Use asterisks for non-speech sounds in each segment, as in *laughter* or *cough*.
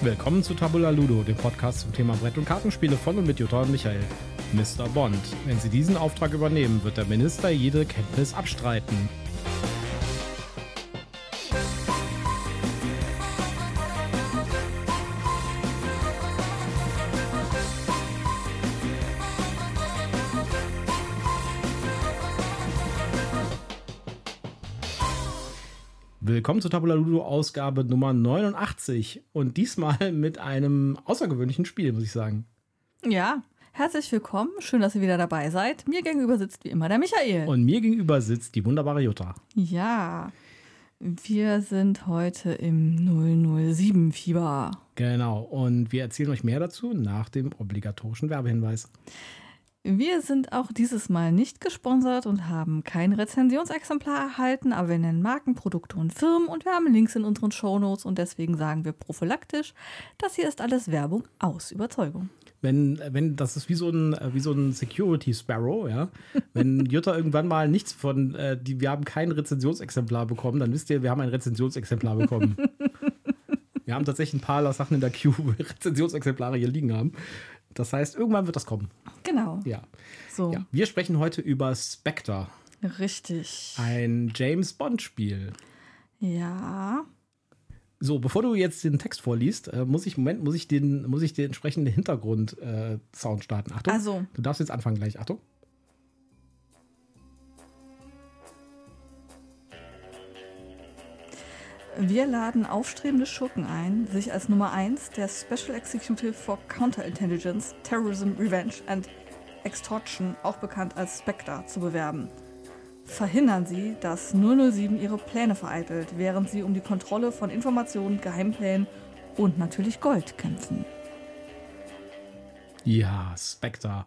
Willkommen zu Tabula Ludo, dem Podcast zum Thema Brett- und Kartenspiele von und mit Jutta und Michael. Mr. Bond. Wenn Sie diesen Auftrag übernehmen, wird der Minister jede Kenntnis abstreiten. Willkommen zur Tabula Ludo Ausgabe Nummer 89 und diesmal mit einem außergewöhnlichen Spiel, muss ich sagen. Ja, herzlich willkommen. Schön, dass ihr wieder dabei seid. Mir gegenüber sitzt wie immer der Michael. Und mir gegenüber sitzt die wunderbare Jutta. Ja, wir sind heute im 007-Fieber. Genau, und wir erzählen euch mehr dazu nach dem obligatorischen Werbehinweis. Wir sind auch dieses Mal nicht gesponsert und haben kein Rezensionsexemplar erhalten, aber wir nennen Marken, Produkte und Firmen und wir haben Links in unseren Shownotes und deswegen sagen wir prophylaktisch, das hier ist alles Werbung aus Überzeugung. Wenn, wenn, das ist wie so ein, wie so ein Security Sparrow, ja. Wenn *laughs* Jutta irgendwann mal nichts von, äh, die, wir haben kein Rezensionsexemplar bekommen, dann wisst ihr, wir haben ein Rezensionsexemplar bekommen. *laughs* wir haben tatsächlich ein paar Sachen in der Queue, Rezensionsexemplare hier liegen haben. Das heißt, irgendwann wird das kommen. Genau. Ja. So. ja. Wir sprechen heute über Spectre. Richtig. Ein James Bond-Spiel. Ja. So, bevor du jetzt den Text vorliest, äh, muss ich, Moment, muss ich den, muss ich den entsprechenden Hintergrund-Sound äh, starten. Achtung. Also. Du darfst jetzt anfangen gleich. Achtung. Wir laden aufstrebende Schurken ein, sich als Nummer 1 der Special Executive for Counterintelligence, Terrorism, Revenge and Extortion, auch bekannt als Spectre, zu bewerben. Verhindern Sie, dass 007 ihre Pläne vereitelt, während sie um die Kontrolle von Informationen, Geheimplänen und natürlich Gold kämpfen. Ja, Spectre.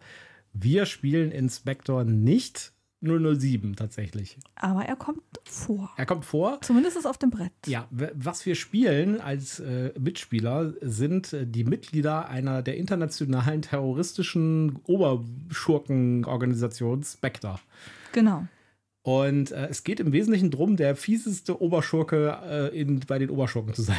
Wir spielen in Spectre nicht 007 tatsächlich. Aber er kommt vor. Er kommt vor. Zumindest ist auf dem Brett. Ja, was wir spielen als äh, Mitspieler sind äh, die Mitglieder einer der internationalen terroristischen Oberschurkenorganisation Spectre. Genau. Und äh, es geht im Wesentlichen darum, der fieseste Oberschurke äh, in, bei den Oberschurken zu sein.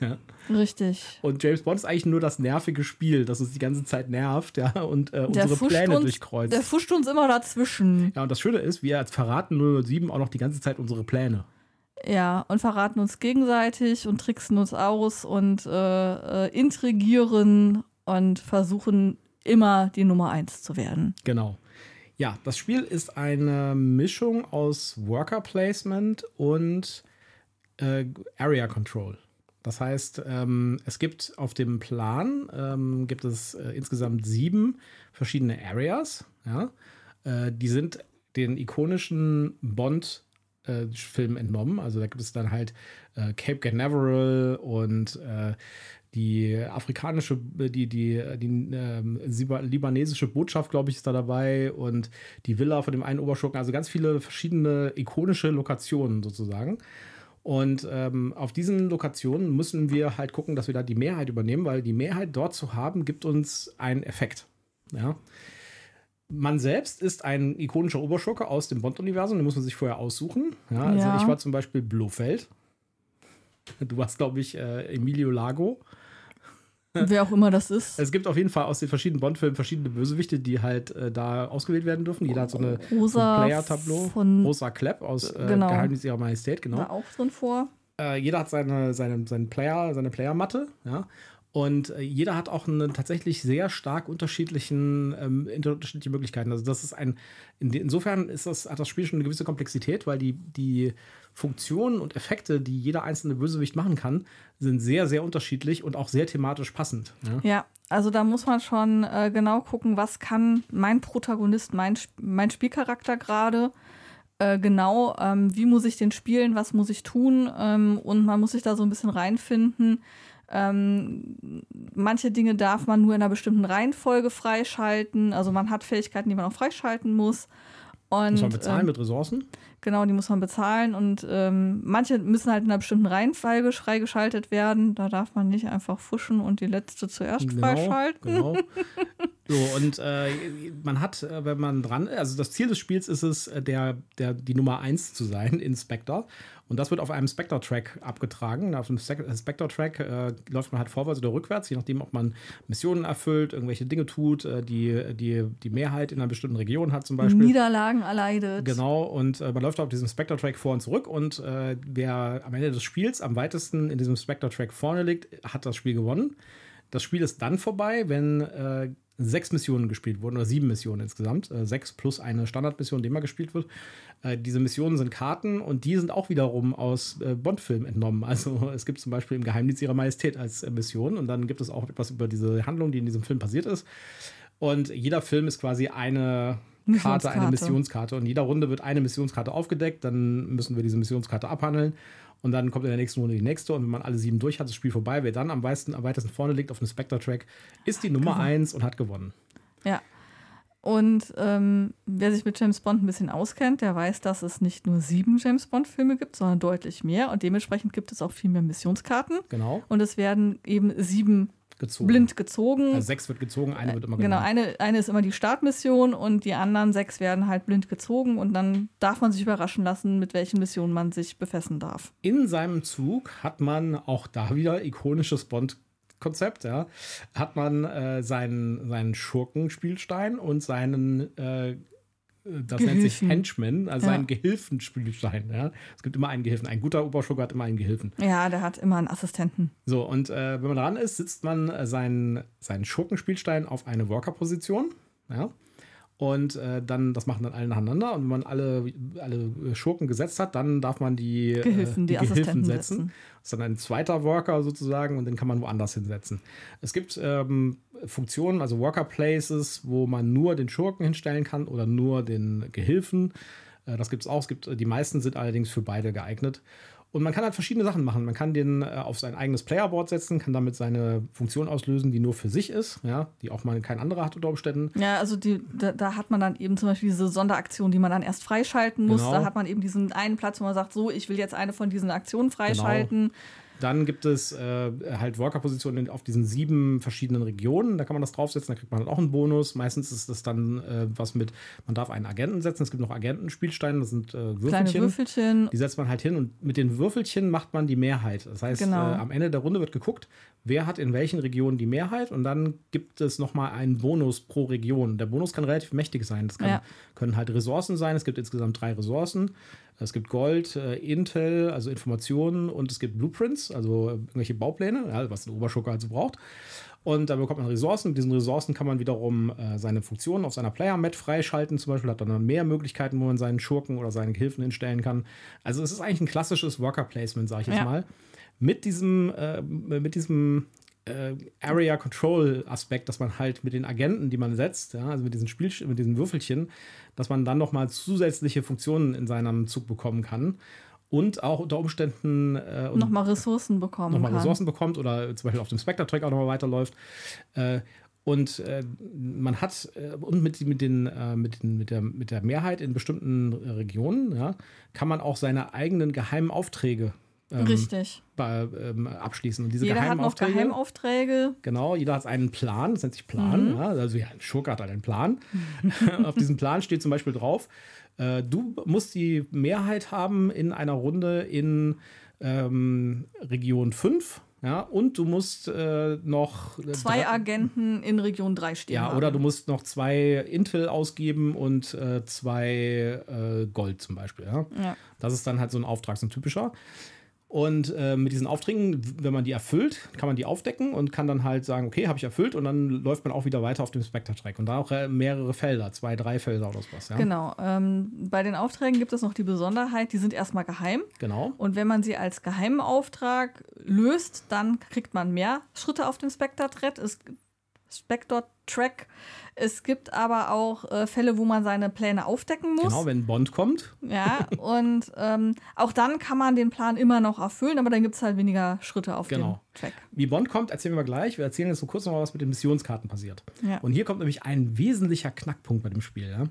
Ja. Richtig. Und James Bond ist eigentlich nur das nervige Spiel, das uns die ganze Zeit nervt, ja, und äh, unsere Pläne uns, durchkreuzt. Der fuscht uns immer dazwischen. Ja, und das Schöne ist, wir verraten 007 auch noch die ganze Zeit unsere Pläne. Ja, und verraten uns gegenseitig und tricksen uns aus und äh, äh, intrigieren und versuchen immer die Nummer eins zu werden. Genau. Ja, das Spiel ist eine Mischung aus Worker Placement und äh, Area Control. Das heißt, ähm, es gibt auf dem Plan ähm, gibt es äh, insgesamt sieben verschiedene Areas. Ja? Äh, die sind den ikonischen Bond äh, Film entnommen. Also da gibt es dann halt äh, Cape Canaveral und äh, die afrikanische, die, die, die ähm, libanesische Botschaft, glaube ich, ist da dabei und die Villa von dem einen Oberschurken. Also ganz viele verschiedene ikonische Lokationen sozusagen. Und ähm, auf diesen Lokationen müssen wir halt gucken, dass wir da die Mehrheit übernehmen, weil die Mehrheit dort zu haben, gibt uns einen Effekt. Ja. Man selbst ist ein ikonischer Oberschurke aus dem Bond-Universum, den muss man sich vorher aussuchen. Ja, also Ja. ich war zum Beispiel Blofeld. Du warst, glaube ich, äh, Emilio Lago. *laughs* Wer auch immer das ist. Es gibt auf jeden Fall aus den verschiedenen Bond-Filmen verschiedene Bösewichte, die halt äh, da ausgewählt werden dürfen. Jeder hat so eine so Rosa ein Player-Tableau. von- Rosa Klepp aus äh, Genau. Geheimnis ihrer Majestät, genau. Da auch drin vor. Äh, jeder hat seine, seine, seinen Player, seine Player-Matte, ja. Und äh, jeder hat auch einen tatsächlich sehr stark unterschiedlichen, ähm, unterschiedliche Möglichkeiten. Also das ist ein, in, insofern ist das, hat das Spiel schon eine gewisse Komplexität, weil die, die Funktionen und Effekte, die jeder einzelne Bösewicht machen kann, sind sehr, sehr unterschiedlich und auch sehr thematisch passend. Ja? Ja, also da muss man schon äh, genau gucken, was kann mein Protagonist, mein, mein Spielcharakter gerade. Äh, genau, ähm, wie muss ich den spielen, was muss ich tun ähm, und man muss sich da so ein bisschen reinfinden. Ähm, manche Dinge darf man nur in einer bestimmten Reihenfolge freischalten. Also man hat Fähigkeiten, die man auch freischalten muss. Und, Muss man bezahlen ähm, mit Ressourcen? Genau, die muss man bezahlen und ähm, manche müssen halt in einer bestimmten Reihenfolge freigeschaltet werden. Da darf man nicht einfach fuschen und die letzte zuerst freischalten. Genau. *laughs* So, und äh, man hat, äh, wenn man dran, also das Ziel des Spiels ist es, äh, der, der, die Nummer 1 zu sein *laughs* in Spectre. Und das wird auf einem Spectre-Track abgetragen. Auf dem Spectre-Track äh, läuft man halt vorwärts oder rückwärts, je nachdem, ob man Missionen erfüllt, irgendwelche Dinge tut, äh, die, die die Mehrheit in einer bestimmten Region hat zum Beispiel. Niederlagen erleidet. Genau, und äh, man läuft auf diesem Spectre-Track vor und zurück. Und äh, wer am Ende des Spiels am weitesten in diesem Spectre-Track vorne liegt, hat das Spiel gewonnen. Das Spiel ist dann vorbei, wenn äh, sechs Missionen gespielt wurden oder sieben Missionen insgesamt. Äh, sechs plus eine Standardmission, die immer gespielt wird. Äh, diese Missionen sind Karten und die sind auch wiederum aus äh, Bond-Filmen entnommen. Also es gibt zum Beispiel im Geheimdienst ihrer Majestät als äh, Mission und dann gibt es auch etwas über diese Handlung, die in diesem Film passiert ist. Und jeder Film ist quasi eine Karte, eine Missionskarte. Und in jeder Runde wird eine Missionskarte aufgedeckt. Dann müssen wir diese Missionskarte abhandeln. Und dann kommt in der nächsten Runde die nächste. Und wenn man alle sieben durch hat, das Spiel vorbei. Wer dann am, weitesten, am weitesten vorne liegt auf dem Spectre-Track, ist die Nummer eins und hat gewonnen. Ja. Und ähm, wer sich mit James Bond ein bisschen auskennt, der weiß, dass es nicht nur sieben James Bond-Filme gibt, sondern deutlich mehr. Und dementsprechend gibt es auch viel mehr Missionskarten. Genau. Und es werden eben sieben Gezogen. blind gezogen. Also sechs wird gezogen, eine wird immer Genau, genommen. eine, eine ist immer die Startmission und die anderen sechs werden halt blind gezogen und dann darf man sich überraschen lassen, mit welchen Missionen man sich befessen darf. In seinem Zug hat man auch da wieder ikonisches Bond-Konzept, ja. Hat man äh, seinen, seinen Schurkenspielstein und seinen äh, das nennt sich Gehilfen. Henchman, also Ja. einen Gehilfenspielstein. Ja? Es gibt immer einen Gehilfen. Ein guter Oberschurke hat immer einen Gehilfen. Ja, der hat immer einen Assistenten. So, und äh, wenn man dran ist, sitzt man äh, seinen, seinen Schurkenspielstein auf eine Worker-Position. Ja. Und äh, dann, das machen dann alle nacheinander. Und wenn man alle, alle Schurken gesetzt hat, dann darf man die äh, Gehilfen, die Assistenten setzen. Das ist dann ein zweiter Worker sozusagen und den kann man woanders hinsetzen. Es gibt ähm, Funktionen, also Worker Places, wo man nur den Schurken hinstellen kann oder nur den Gehilfen. Äh, das gibt es auch. Es gibt, die meisten sind allerdings für beide geeignet. Und man kann halt verschiedene Sachen machen. Man kann den äh, auf sein eigenes Playerboard setzen, kann damit seine Funktion auslösen, die nur für sich ist, ja, die auch mal kein anderer hat unter Umständen. Ja, also die, da, da hat man dann eben zum Beispiel diese Sonderaktion, die man dann erst freischalten muss. Genau. Da hat man eben diesen einen Platz, wo man sagt, so, ich will jetzt eine von diesen Aktionen freischalten. Dann gibt es äh, halt Worker-Positionen auf diesen sieben verschiedenen Regionen. Da kann man das draufsetzen, da kriegt man halt auch einen Bonus. Meistens ist das dann äh, was mit, man darf einen Agenten setzen. Es gibt noch Agentenspielsteine, das sind äh, Würfelchen. Kleine Würfelchen. Die setzt man halt hin und mit den Würfelchen macht man die Mehrheit. Das heißt, Genau. äh, am Ende der Runde wird geguckt, wer hat in welchen Regionen die Mehrheit und dann gibt es nochmal einen Bonus pro Region. Der Bonus kann relativ mächtig sein. Das kann, Ja. können halt Ressourcen sein. Es gibt insgesamt drei Ressourcen. Es gibt Gold, äh, Intel, also Informationen und es gibt Blueprints, also irgendwelche Baupläne, ja, was ein Oberschurke also braucht. Und da bekommt man Ressourcen. Mit diesen Ressourcen kann man wiederum äh, seine Funktionen auf seiner Player-Mat freischalten. Zum Beispiel hat man dann mehr Möglichkeiten, wo man seinen Schurken oder seinen Gehilfen hinstellen kann. Also es ist eigentlich ein klassisches Worker-Placement, sage ich jetzt Ja. mal. Mit diesem, äh, mit diesem äh, Area Control Aspekt, dass man halt mit den Agenten, die man setzt, ja, also mit diesen Spiel mit diesen Würfelchen, dass man dann noch mal zusätzliche Funktionen in seinem Zug bekommen kann und auch unter Umständen äh, und Nochmal Ressourcen bekommen nochmal. Ressourcen bekommt oder zum Beispiel auf dem Spectre-Track auch nochmal weiterläuft. Äh, und äh, man hat, äh, und mit, mit, den, äh, mit, den, mit, der, mit der Mehrheit in bestimmten äh, Regionen, ja, kann man auch seine eigenen geheimen Aufträge ähm, Richtig. bei, ähm, abschließen. Und diese Jeder hat noch Aufträge, Geheimaufträge. Genau, jeder hat einen Plan, das nennt sich Plan. Mhm. Ja, also ja, ein Schurke hat halt einen Plan. *laughs* Auf diesem Plan steht zum Beispiel drauf, äh, du musst die Mehrheit haben in einer Runde in ähm, Region 5. Ja, und du musst äh, noch äh, Zwei Agenten in Region 3 stehen. ja, haben. oder du musst noch zwei Intel ausgeben und äh, zwei äh, Gold zum Beispiel. Ja? Ja. Das ist dann halt so ein Auftrag, so ein typischer. Und äh, mit diesen Aufträgen, wenn man die erfüllt, kann man die aufdecken und kann dann halt sagen, okay, habe ich erfüllt und dann läuft man auch wieder weiter auf dem Spectre-Track. Und da auch äh, mehrere Felder, zwei, drei Felder oder sowas. Ja? Genau. Ähm, bei den Aufträgen gibt es noch die Besonderheit, die sind erstmal geheim. Genau. Und wenn man sie als geheimen Auftrag löst, dann kriegt man mehr Schritte auf dem Spectre-Track. Es, Spectre-Track. Es gibt aber auch äh, Fälle, wo man seine Pläne aufdecken muss. Genau, wenn Bond kommt. Ja, und ähm, auch dann kann man den Plan immer noch erfüllen, aber dann gibt es halt weniger Schritte auf Genau. dem Track. Wie Bond kommt, erzählen wir gleich. Wir erzählen jetzt so kurz noch mal, was mit den Missionskarten passiert. Ja. Und hier kommt nämlich ein wesentlicher Knackpunkt bei dem Spiel. Ja?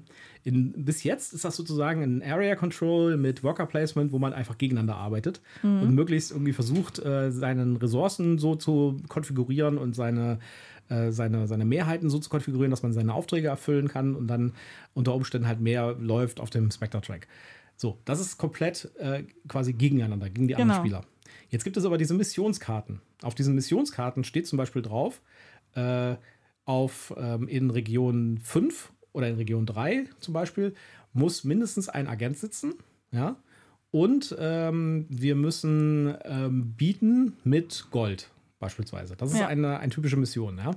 In, bis jetzt ist das sozusagen ein Area Control mit Worker Placement, wo man einfach gegeneinander arbeitet und möglichst irgendwie versucht, äh, seinen Ressourcen so zu konfigurieren und seine äh, seine, seine Mehrheiten so zu konfigurieren, dass man seine Aufträge erfüllen kann und dann unter Umständen halt mehr läuft auf dem Spectre-Track. So, das ist komplett äh, quasi gegeneinander, gegen die Genau. anderen Spieler. Jetzt gibt es aber diese Missionskarten. Auf diesen Missionskarten steht zum Beispiel drauf, äh, auf ähm, in Region 5 oder in Region 3 zum Beispiel, muss mindestens ein Agent sitzen. Ja. Und ähm, wir müssen ähm, bieten mit Gold, beispielsweise. Das ist Ja. eine, eine typische Mission. Ja?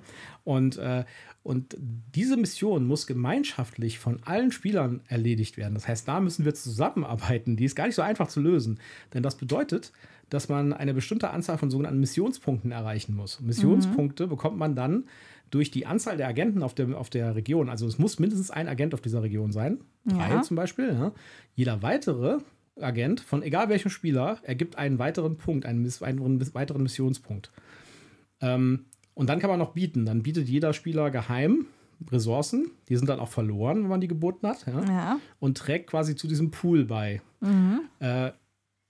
Und, äh, und diese Mission muss gemeinschaftlich von allen Spielern erledigt werden. Das heißt, da müssen wir zusammenarbeiten. Die ist gar nicht so einfach zu lösen. Denn das bedeutet, dass man eine bestimmte Anzahl von sogenannten Missionspunkten erreichen muss. Missionspunkte bekommt man dann durch die Anzahl der Agenten auf der, auf der Region. Also es muss mindestens ein Agent auf dieser Region sein. Drei Ja. zum Beispiel. Ja. Jeder weitere Agent von egal welchem Spieler ergibt einen weiteren Punkt, einen, einen weiteren Missionspunkt. Ähm, und dann kann man noch bieten. Dann bietet jeder Spieler geheim Ressourcen. Die sind dann auch verloren, wenn man die geboten hat. Ja? Ja. Und trägt quasi zu diesem Pool bei. Äh,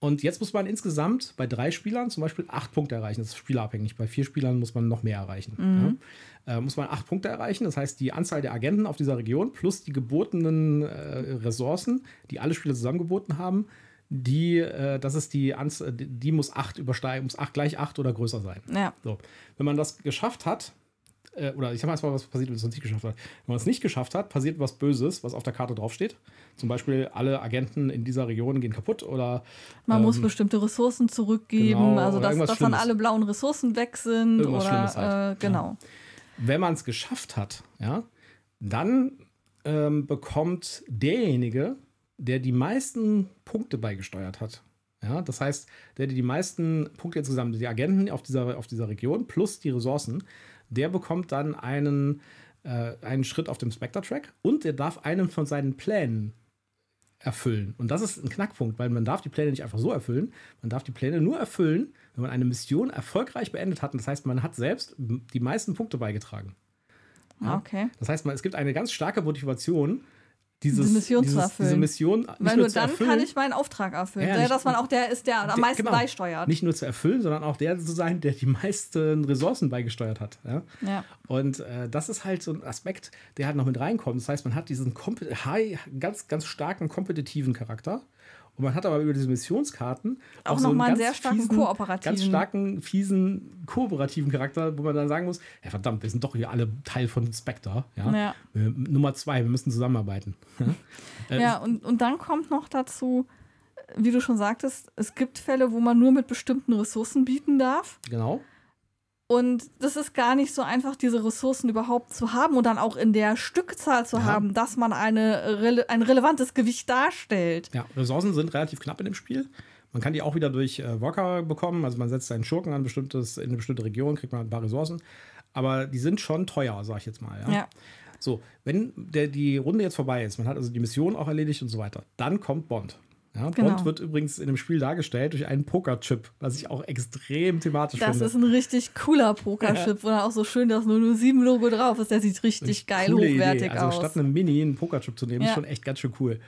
und jetzt muss man insgesamt bei drei Spielern zum Beispiel acht Punkte erreichen. Das ist spielerabhängig. Bei vier Spielern muss man noch mehr erreichen. Ja? Äh, muss man acht Punkte erreichen. Das heißt, die Anzahl der Agenten auf dieser Region plus die gebotenen äh, Ressourcen, die alle Spieler zusammengeboten haben, die, äh, das ist die Anzahl, die die muss acht übersteigen, muss acht gleich acht oder größer sein. Ja. So, wenn man das geschafft hat, äh, oder ich sag mal erstmal, was passiert, wenn man es nicht geschafft hat. Wenn man es nicht geschafft hat, passiert was Böses, was auf der Karte draufsteht. Zum Beispiel, alle Agenten in dieser Region gehen kaputt oder Man muss ähm, bestimmte Ressourcen zurückgeben, genau, also dass, dass dann alle blauen Ressourcen weg sind Irgendwas oder Schlimmes halt. äh, genau. wenn man es geschafft hat, ja, dann ähm, bekommt derjenige, der die meisten Punkte beigesteuert hat. Ja, das heißt, der die die meisten Punkte insgesamt, die Agenten auf dieser, auf dieser Region plus die Ressourcen, der bekommt dann einen, äh, einen Schritt auf dem Spectre-Track und der darf einen von seinen Plänen erfüllen. Und das ist ein Knackpunkt, weil man darf die Pläne nicht einfach so erfüllen. Man darf die Pläne nur erfüllen, wenn man eine Mission erfolgreich beendet hat. Und das heißt, man hat selbst die meisten Punkte beigetragen. Ja. Okay. Das heißt, man, es gibt eine ganz starke Motivation, dieses, Diese Mission zu dieses, erfüllen. Diese Mission Weil nur nur zu dann erfüllen, kann ich meinen Auftrag erfüllen. Ja, nicht- dass man auch der ist, der am der- meisten genau, beisteuert. Nicht nur zu erfüllen, sondern auch der zu sein, der die meisten Ressourcen beigesteuert hat. Ja? Ja. Und äh, das ist halt so ein Aspekt, der halt noch mit reinkommt. Das heißt, man hat diesen high, ganz, ganz starken kompetitiven Charakter. Und man hat aber über diese Missionskarten Auch so noch mal einen ganz sehr starken fiesen, kooperativen. Ganz starken, fiesen, kooperativen Charakter, wo man dann sagen muss: Ja, verdammt, wir sind doch hier alle Teil von Spectre. Ja? Ja. Wir, Nummer zwei, wir müssen zusammenarbeiten. *laughs* Äh, Ja, und, und dann kommt noch dazu, wie du schon sagtest, es gibt Fälle, wo man nur mit bestimmten Ressourcen bieten darf. Genau. Und das ist gar nicht so einfach, diese Ressourcen überhaupt zu haben und dann auch in der Stückzahl zu Ja. haben, dass man eine, ein relevantes Gewicht darstellt. Ja, Ressourcen sind relativ knapp in dem Spiel. Man kann die auch wieder durch äh, Worker bekommen. Also man setzt seinen Schurken an bestimmtes, in eine bestimmte Region, kriegt man ein paar Ressourcen. Aber die sind schon teuer, sag ich jetzt mal. Ja. Ja. So, wenn der, die Runde jetzt vorbei ist, man hat also die Mission auch erledigt und so weiter, dann kommt Bond. Ja, Genau. Bond wird übrigens in dem Spiel dargestellt durch einen Pokerchip, was ich auch extrem thematisch Das finde. ist ein richtig cooler Pokerchip, wo dann auch so schön das 007-Logo drauf ist. Der sieht richtig geil hochwertig Idee. Also aus. statt einem Mini einen Pokerchip zu nehmen, ist Ja. schon echt ganz schön cool.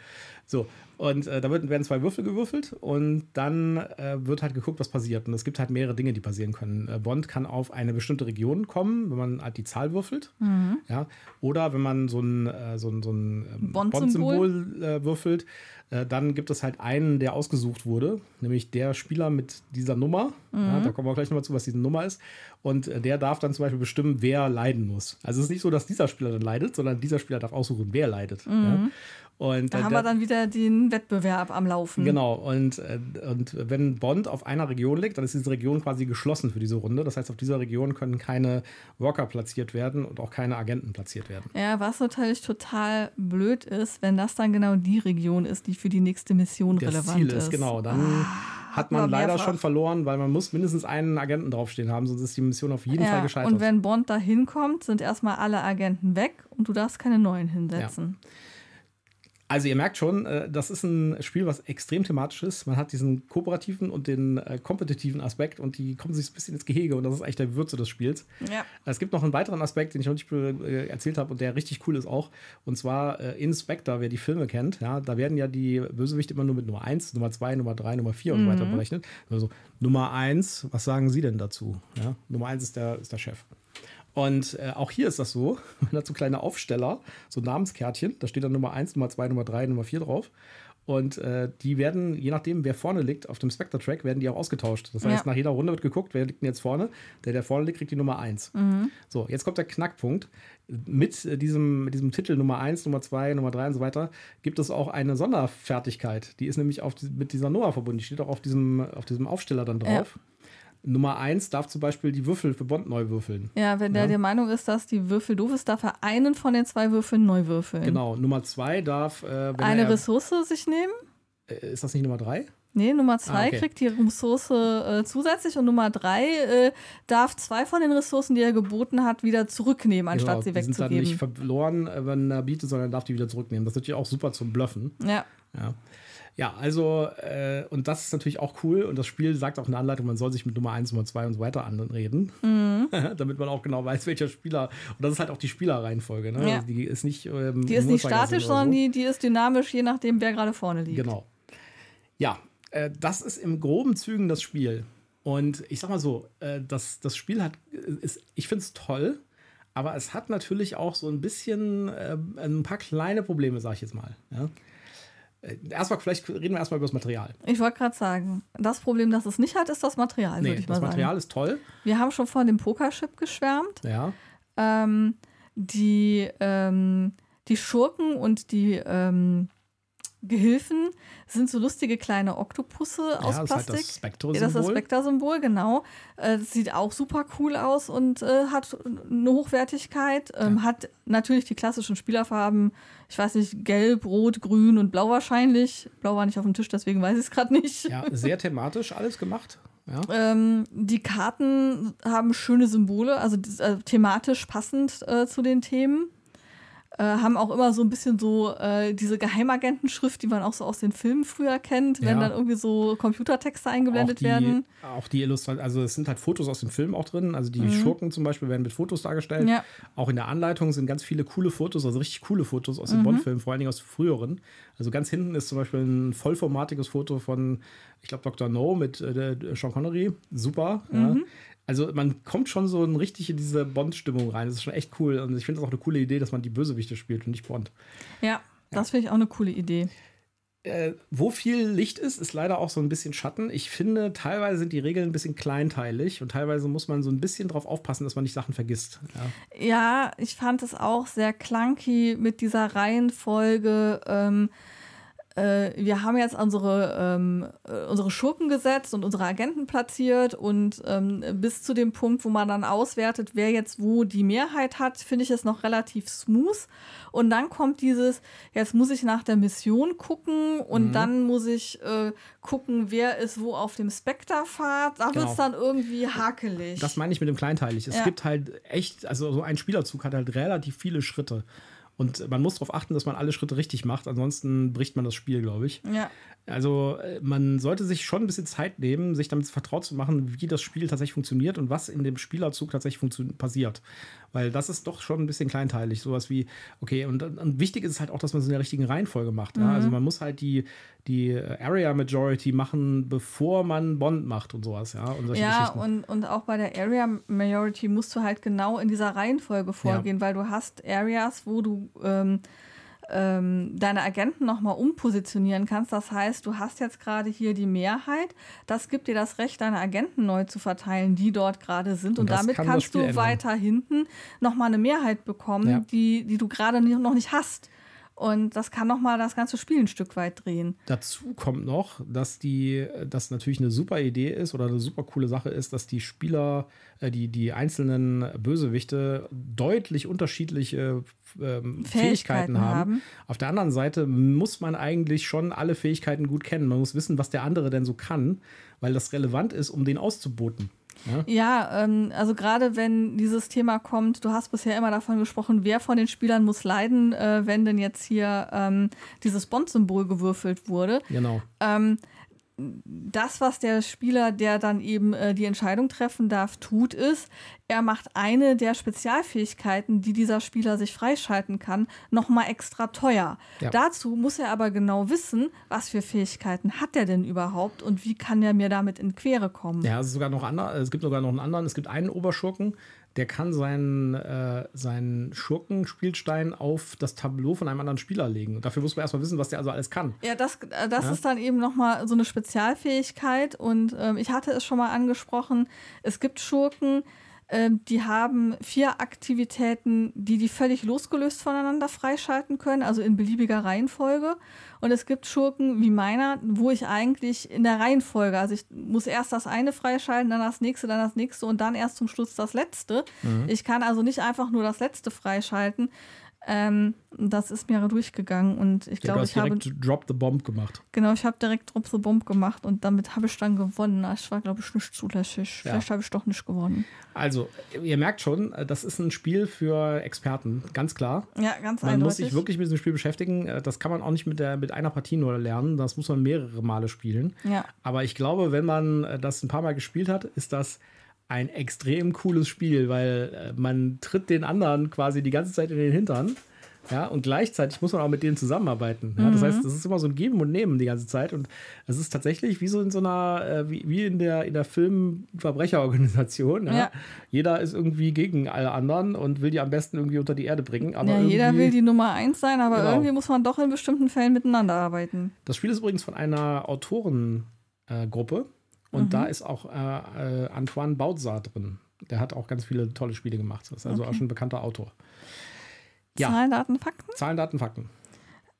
So, und äh, da wird, werden zwei Würfel gewürfelt und dann äh, wird halt geguckt, was passiert. Und es gibt halt mehrere Dinge, die passieren können. Äh, Bond kann auf eine bestimmte Region kommen, wenn man halt die Zahl würfelt. Mhm. Ja, oder wenn man so ein, äh, so ein, so ein ähm, Bond-Symbol. Bond-Symbol äh, würfelt, äh, dann gibt es halt einen, der ausgesucht wurde, nämlich der Spieler mit dieser Nummer. Ja, da kommen wir gleich nochmal zu, was diese Nummer ist. Und der darf dann zum Beispiel bestimmen, wer leiden muss. Also es ist nicht so, dass dieser Spieler dann leidet, sondern dieser Spieler darf aussuchen, wer leidet. Ja? Und, da äh, haben wir dann wieder den Wettbewerb am Laufen. Genau, und, äh, und wenn Bond auf einer Region liegt, dann ist diese Region quasi geschlossen für diese Runde. Das heißt, auf dieser Region können keine Worker platziert werden und auch keine Agenten platziert werden. Ja, was natürlich total blöd ist, wenn das dann genau die Region ist, die für die nächste Mission Das relevant Ziel ist. ist, genau, dann hat man leider mehrfach. schon verloren, weil man muss mindestens einen Agenten draufstehen haben, sonst ist die Mission auf jeden Fall Ja, gescheitert. und wenn Bond da hinkommt, sind erstmal alle Agenten weg und du darfst keine neuen hinsetzen. Also ihr merkt schon, äh, das ist ein Spiel, was extrem thematisch ist. Man hat diesen kooperativen und den äh, kompetitiven Aspekt und die kommen sich ein bisschen ins Gehege und das ist eigentlich der Würze des Spiels. Ja. Es gibt noch einen weiteren Aspekt, den ich noch nicht äh, erzählt habe und der richtig cool ist auch. Und zwar in Spectre, wer die Filme kennt, ja, da werden ja die Bösewichte immer nur mit Nummer 1, Nummer 2, Nummer 3, Nummer 4 und so weiter berechnet. Also Nummer 1, was sagen Sie denn dazu? Ja, Nummer 1 ist der, ist der Chef. Und äh, auch hier ist das so, *laughs* man hat so kleine Aufsteller, so Namenskärtchen, da steht dann Nummer 1, Nummer 2, Nummer 3, Nummer 4 drauf. Und äh, die werden, je nachdem, wer vorne liegt, auf dem Spectre-Track, werden die auch ausgetauscht. Das heißt, Ja. nach jeder Runde wird geguckt, wer liegt denn jetzt vorne. Der, der vorne liegt, kriegt die Nummer 1. So, jetzt kommt der Knackpunkt. Mit äh, diesem, mit diesem Titel Nummer 1, Nummer 2, Nummer 3 und so weiter gibt es auch eine Sonderfertigkeit. Die ist nämlich auf mit dieser Nummer verbunden. Die steht auch auf diesem, auf diesem Aufsteller dann drauf. Nummer 1 darf zum Beispiel die Würfel für Bond neu würfeln. Ja, wenn der Ja. der Meinung ist, dass die Würfel doof ist, darf er einen von den zwei Würfeln neu würfeln. Genau. Nummer 2 darf, äh, Eine er, Ressource sich nehmen. äh, ist das nicht Nummer 3? Nee, Nummer zwei Ah, okay. kriegt die Ressource äh, zusätzlich und Nummer drei äh, darf zwei von den Ressourcen, die er geboten hat, wieder zurücknehmen, anstatt sie Genau, die sind dann nicht wegzugeben. verloren, äh, wenn er bietet, sondern darf die wieder zurücknehmen. Das ist natürlich auch super zum Bluffen. Ja, Ja, ja also, äh, und das ist natürlich auch cool. Und das Spiel sagt auch in der Anleitung, man soll sich mit Nummer 1, Nummer 2 und so weiter anreden, *laughs* damit man auch genau weiß, welcher Spieler. Und das ist halt auch die Spielerreihenfolge. Ne? Ja. Also die ist nicht. Ähm, die ist nicht statisch, oder sondern so. die, die ist dynamisch, je nachdem, wer gerade vorne liegt. Genau. Ja, äh, das ist im groben Zügen das Spiel. Und ich sag mal so, äh, das, das Spiel hat, ist, ich finde es toll, aber es hat natürlich auch so ein bisschen äh, ein paar kleine Probleme, sag ich jetzt mal. Ja? Äh, Erstmal, vielleicht reden wir erstmal über das Material. Ich wollte gerade sagen, das Problem, das es nicht hat, ist das Material, Nee, würde ich mal das sagen. Material ist toll. Wir haben schon von dem Pokerchip geschwärmt. Ja, Ähm, die, ähm, die Schurken und die ähm, Gehilfen sind so lustige kleine Oktopusse aus ja das ist halt Plastik. das Ja, das ist das Spectre-Symbol, genau. Äh, sieht auch super cool aus und äh, hat eine Hochwertigkeit. Ähm, Hat natürlich die klassischen Spielerfarben, ich weiß nicht, gelb, rot, grün und blau wahrscheinlich. Blau war nicht auf dem Tisch, deswegen weiß ich es gerade nicht. ja, sehr thematisch alles gemacht. Ja. Ähm, die Karten haben schöne Symbole, also äh, thematisch passend äh, zu den Themen. Äh, haben auch immer so ein bisschen so äh, diese Geheimagentenschrift, die man auch so aus den Filmen früher kennt, wenn Ja. dann irgendwie so Computertexte eingeblendet auch die, werden. Auch die Illustrationen, also es sind halt Fotos aus dem Film auch drin. Also die Schurken zum Beispiel werden mit Fotos dargestellt. Mhm. Ja. Auch in der Anleitung sind ganz viele coole Fotos, also richtig coole Fotos Mhm. aus den Bond-Filmen, vor allen Dingen aus früheren. Also ganz hinten ist zum Beispiel ein vollformatiges Foto von, ich glaube, Dr. No mit äh, Sean Connery. Super. Mhm. Ja. Also man kommt schon so richtig in diese Bond-Stimmung rein. Das ist schon echt cool. Und ich finde das auch eine coole Idee, dass man die Bösewichte spielt und nicht Bond. Ja, das finde ich auch eine coole Idee. Äh, wo viel Licht ist, ist leider auch so ein bisschen Schatten. Ich finde, teilweise sind die Regeln ein bisschen kleinteilig und teilweise muss man so ein bisschen drauf aufpassen, dass man nicht Sachen vergisst. Ja. Ja, ich fand es auch sehr clunky mit dieser Reihenfolge. Ähm, äh, wir haben jetzt unsere, ähm, äh, unsere Schurken gesetzt und unsere Agenten platziert und ähm, bis zu dem Punkt, wo man dann auswertet, wer jetzt wo die Mehrheit hat, finde ich es noch relativ smooth. Und dann kommt dieses, jetzt muss ich nach der Mission gucken und dann muss ich äh, gucken, wer ist wo auf dem Spectre-Pfad. Da wird Genau. es dann irgendwie hakelig. Das meine ich mit dem kleinteilig. Es Ja. gibt halt echt, also so ein Spielerzug hat halt relativ viele Schritte. Und man muss darauf achten, dass man alle Schritte richtig macht, ansonsten bricht man das Spiel, glaube ich. ja. Also äh, man sollte sich schon ein bisschen Zeit nehmen, sich damit vertraut zu machen, wie das Spiel tatsächlich funktioniert und was in dem Spielerzug tatsächlich passiert. Weil das ist doch schon ein bisschen kleinteilig. Sowas wie, okay, und, und wichtig ist es halt auch, dass man es in der richtigen Reihenfolge macht. Ja? Also man muss halt die, die äh, Area Majority machen, bevor man Bond macht und sowas, ja. Und Ja, und, und auch bei der Area Majority musst du halt genau in dieser Reihenfolge vorgehen, weil du hast Areas, wo du ähm, ähm, deine Agenten nochmal umpositionieren kannst. Das heißt, du hast jetzt gerade hier die Mehrheit. Das gibt dir das Recht, deine Agenten neu zu verteilen, die dort gerade sind. Und, Und damit kann kannst du ändern. weiter hinten nochmal eine Mehrheit bekommen, Ja. die, die du gerade noch nicht hast. Und das kann nochmal das ganze Spiel ein Stück weit drehen. Dazu kommt noch, dass die, das natürlich eine super Idee ist oder eine super coole Sache ist, dass die Spieler, äh, die, die einzelnen Bösewichte deutlich unterschiedliche ähm, Fähigkeiten, Fähigkeiten haben. haben. Auf der anderen Seite muss man eigentlich schon alle Fähigkeiten gut kennen. Man muss wissen, was der andere denn so kann, weil das relevant ist, um den auszuboten. Ja? Ja, ähm, also gerade wenn dieses Thema kommt, du hast bisher immer davon gesprochen, wer von den Spielern muss leiden, äh, wenn denn jetzt hier ähm, dieses Bond-Symbol gewürfelt wurde. Genau. Ähm, das, was der Spieler, der dann eben äh, die Entscheidung treffen darf, tut, ist, er macht eine der Spezialfähigkeiten, die dieser Spieler sich freischalten kann, nochmal extra teuer. Ja. Dazu muss er aber genau wissen, was für Fähigkeiten hat er denn überhaupt und wie kann er mir damit in Quere kommen. Ja, es, ist sogar noch andere, es gibt sogar noch einen anderen. Es gibt einen Oberschurken, der kann seinen, äh, seinen Schurkenspielstein auf das Tableau von einem anderen Spieler legen. Und dafür muss man erstmal wissen, was der also alles kann. Ja, das, äh, das Ja. ist dann eben nochmal so eine Spezialfähigkeit. Und ähm, ich hatte es schon mal angesprochen, es gibt Schurken, die haben vier Aktivitäten, die die völlig losgelöst voneinander freischalten können, also in beliebiger Reihenfolge. Und es gibt Schurken wie meiner, wo ich eigentlich in der Reihenfolge, also ich muss erst das eine freischalten, dann das nächste, dann das nächste und dann erst zum Schluss das letzte. Ich kann also nicht einfach nur das letzte freischalten. Ähm, das ist mir durchgegangen und ich Ja, glaube, ich habe direkt Drop the Bomb gemacht. Genau, ich habe direkt Drop the Bomb gemacht und damit habe ich dann gewonnen. Ich war, glaube ich, nicht zulässig. Ja. Vielleicht habe ich doch nicht gewonnen. Also, ihr merkt schon, das ist ein Spiel für Experten, ganz klar. Ja, ganz Man eindeutig. muss sich wirklich mit diesem Spiel beschäftigen. Das kann man auch nicht mit, der, mit einer Partie nur lernen. Das muss man mehrere Male spielen. Ja. Aber ich glaube, wenn man das ein paar Mal gespielt hat, ist das ein extrem cooles Spiel, weil äh, man tritt den anderen quasi die ganze Zeit in den Hintern. Ja, und gleichzeitig muss man auch mit denen zusammenarbeiten. Ja, das Mhm. heißt, das ist immer so ein Geben und Nehmen die ganze Zeit. Und es ist tatsächlich wie so in so einer, äh, wie, wie in der, in der Film-Verbrecherorganisation. Ja? Ja. Jeder ist irgendwie gegen alle anderen und will die am besten irgendwie unter die Erde bringen. Aber ja, jeder will die Nummer eins sein, aber Genau. irgendwie muss man doch in bestimmten Fällen miteinander arbeiten. Das Spiel ist übrigens von einer Autorengruppe äh, Und da ist auch äh, äh, Antoine Bautza drin. Der hat auch ganz viele tolle Spiele gemacht. Das ist also auch schon ein bekannter Autor. Ja. Zahlen, Daten, Fakten. Zahlen, Daten, Fakten.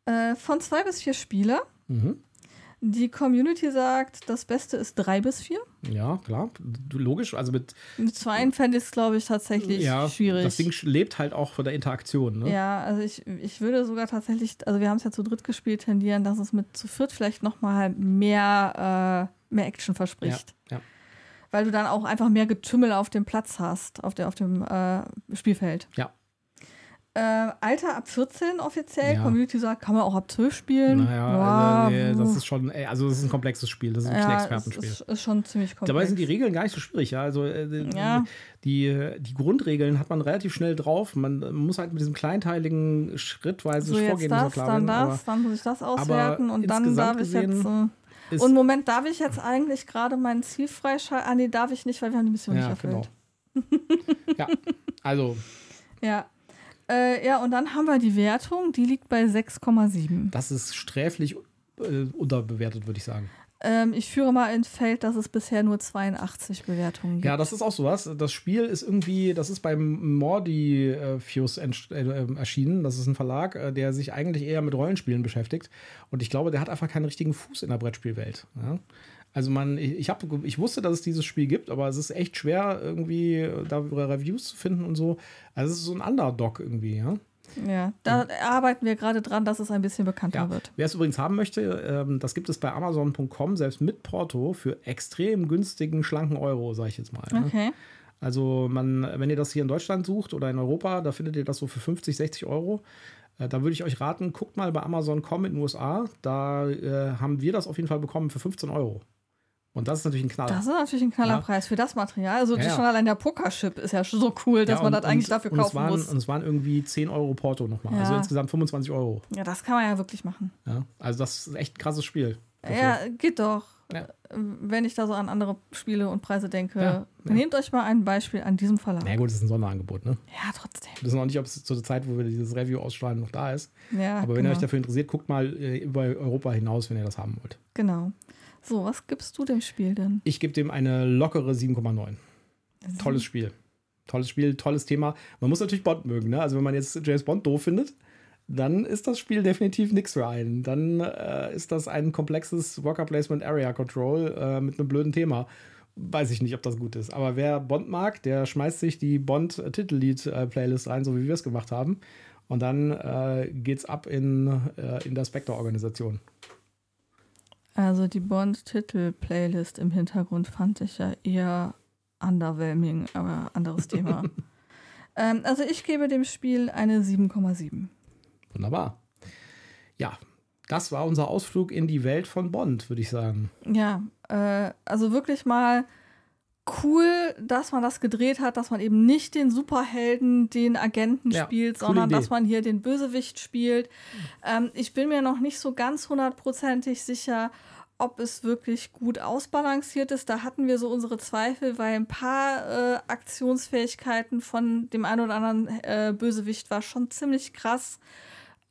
Äh, von zwei bis vier Spieler. Mhm. Die Community sagt, das Beste ist drei bis vier. Ja, klar. Logisch. Also mit Mit zwei fände ich es, glaube ich, tatsächlich ja, schwierig. das Ding lebt halt auch von der Interaktion. Ne? Ja, also ich, ich würde sogar tatsächlich, also wir haben es ja zu dritt gespielt, tendieren, dass es mit zu viert vielleicht nochmal mehr, äh, mehr Action ja, verspricht. ja. Weil du dann auch einfach mehr Getümmel auf dem Platz hast, auf, der, auf dem äh, Spielfeld. Ja. Äh, Alter ab 14 offiziell, Ja. Community sagt, kann man auch ab 12 spielen. Naja, also, nee, wuh. das ist schon, ey, also das ist ein komplexes Spiel. Das ist wirklich ein ja, es Expertenspiel. ist, ist schon ziemlich komplex. Dabei sind die Regeln gar nicht so schwierig. Ja? Also äh, Ja. die, die Grundregeln hat man relativ schnell drauf. Man muss halt mit diesem kleinteiligen, schrittweise so Vorgehen das, klar dann das, dann muss ich das auswerten und dann darf ich jetzt. Äh, und Moment, darf ich jetzt eigentlich gerade mein Ziel freischalten? Ah, nee, darf ich nicht, weil wir haben die Mission ja, nicht erfüllt. genau. ja, also *laughs* Ja. Äh, ja, und dann haben wir die Wertung, die liegt bei 6,7. das ist sträflich äh, unterbewertet, würde ich sagen. Ähm, ich führe mal ins Feld, dass es bisher nur 82 Bewertungen gibt. Ja, das ist auch sowas. Das Spiel ist irgendwie, das ist beim Mordifius äh, äh, erschienen. Das ist ein Verlag, äh, der sich eigentlich eher mit Rollenspielen beschäftigt. Und ich glaube, der hat einfach keinen richtigen Fuß in der Brettspielwelt. Ja? Also man, ich, hab, ich wusste, dass es dieses Spiel gibt, aber es ist echt schwer, irgendwie äh, da Reviews zu finden und so. Also es ist so ein Underdog irgendwie, ja. Ja, da arbeiten wir gerade dran, dass es ein bisschen bekannter Ja. wird. Wer es übrigens haben möchte, ähm, das gibt es bei Amazon.com, selbst mit Porto, für extrem günstigen, schlanken Euro, sage ich jetzt mal. Okay. Also man, wenn ihr das hier in Deutschland sucht oder in Europa, da findet ihr das so für 50, 60 Euro. Äh, da würde ich euch raten, guckt mal bei Amazon.com in den USA. Da äh, haben wir das auf jeden Fall bekommen für 15 Euro. Und das ist natürlich ein Knaller. Das ist natürlich ein Knallerpreis für das Material. Also Ja, ja. schon allein der Pokerchip ist ja schon so cool, dass Ja, man und- das eigentlich und- dafür und es kaufen waren, muss. Und es waren irgendwie 10 Euro Porto nochmal. Also Ja. insgesamt 25 Euro. Ja, das kann man ja wirklich machen. Ja? Also das ist echt ein krasses Spiel. dafür. Ja, geht doch. Ja. Wenn ich da so an andere Spiele und Preise denke, Ja, ja. nehmt euch mal ein Beispiel an diesem Verlag. Na gut, das ist ein Sonderangebot, ne? Ja, trotzdem. Wir wissen auch nicht, ob es zu der Zeit, wo wir dieses Review ausstrahlen, noch da ist. Ja, Aber wenn genau. ihr euch dafür interessiert, guckt mal äh, über Europa hinaus, wenn ihr das haben wollt. Genau. So, was gibst du dem Spiel denn? Ich gebe dem eine lockere 7,9. Tolles Spiel. Tolles Spiel, tolles Thema. Man muss natürlich Bond mögen, ne? Also wenn man jetzt James Bond doof findet, dann ist das Spiel definitiv nichts für einen. Dann äh, ist das ein komplexes Worker Placement Area Control äh, mit einem blöden Thema. Weiß ich nicht, ob das gut ist. Aber wer Bond mag, der schmeißt sich die Bond-Titellied-Playlist rein, so wie wir es gemacht haben. Und dann äh, geht's ab in, äh, in der Spectre-Organisation. Also die Bond-Titel-Playlist im Hintergrund fand ich ja eher underwhelming, aber anderes Thema. *laughs* ähm, also ich gebe dem Spiel eine 7,7. Wunderbar. Ja, das war unser Ausflug in die Welt von Bond, würde ich sagen. Ja, äh, also wirklich mal cool, dass man das gedreht hat, dass man eben nicht den Superhelden, den Agenten Ja, spielt, sondern Idee. dass man hier den Bösewicht spielt. Ähm, ich bin mir noch nicht so ganz hundertprozentig sicher, ob es wirklich gut ausbalanciert ist. Da hatten wir so unsere Zweifel, weil ein paar äh, Aktionsfähigkeiten von dem einen oder anderen äh, Bösewicht war schon ziemlich krass.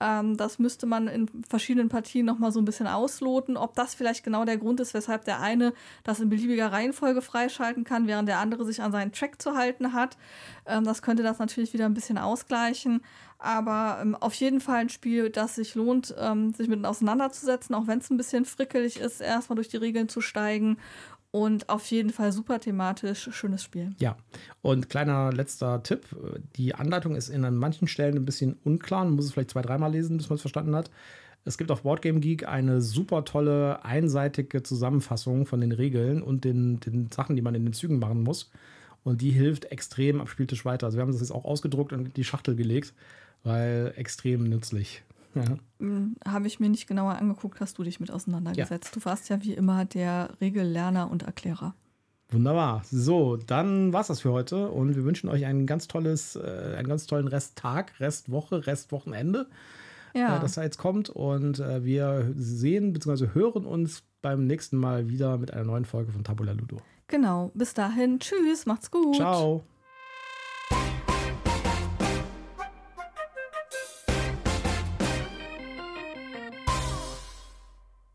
Ähm, das müsste man in verschiedenen Partien noch mal so ein bisschen ausloten, ob das vielleicht genau der Grund ist, weshalb der eine das in beliebiger Reihenfolge freischalten kann, während der andere sich an seinen Track zu halten hat. Ähm, das könnte das natürlich wieder ein bisschen ausgleichen. Aber ähm, auf jeden Fall ein Spiel, das sich lohnt, ähm, sich mit auseinanderzusetzen, auch wenn es ein bisschen frickelig ist, erstmal durch die Regeln zu steigen. Und auf jeden Fall super thematisch, schönes Spiel. Ja, und kleiner letzter Tipp. Die Anleitung ist in manchen Stellen ein bisschen unklar. Man muss es vielleicht zwei, dreimal lesen, bis man es verstanden hat. Es gibt auf Boardgame Geek eine super tolle, einseitige Zusammenfassung von den Regeln und den, den Sachen, die man in den Zügen machen muss. Und die hilft extrem am Spieltisch weiter. Also wir haben das jetzt auch ausgedruckt und in die Schachtel gelegt, weil extrem nützlich. Ja. Hm, Habe ich mir nicht genauer angeguckt, hast du dich mit auseinandergesetzt. Du warst ja wie immer der Regellerner und Erklärer. Wunderbar. So, dann war's das für heute und wir wünschen euch ein ganz tolles, äh, einen ganz tollen Resttag, Restwoche, Restwochenende, Ja, äh, das da jetzt kommt. Und äh, wir sehen bzw. hören uns beim nächsten Mal wieder mit einer neuen Folge von Tabula Ludo. genau. Bis dahin. Tschüss, macht's gut. Ciao.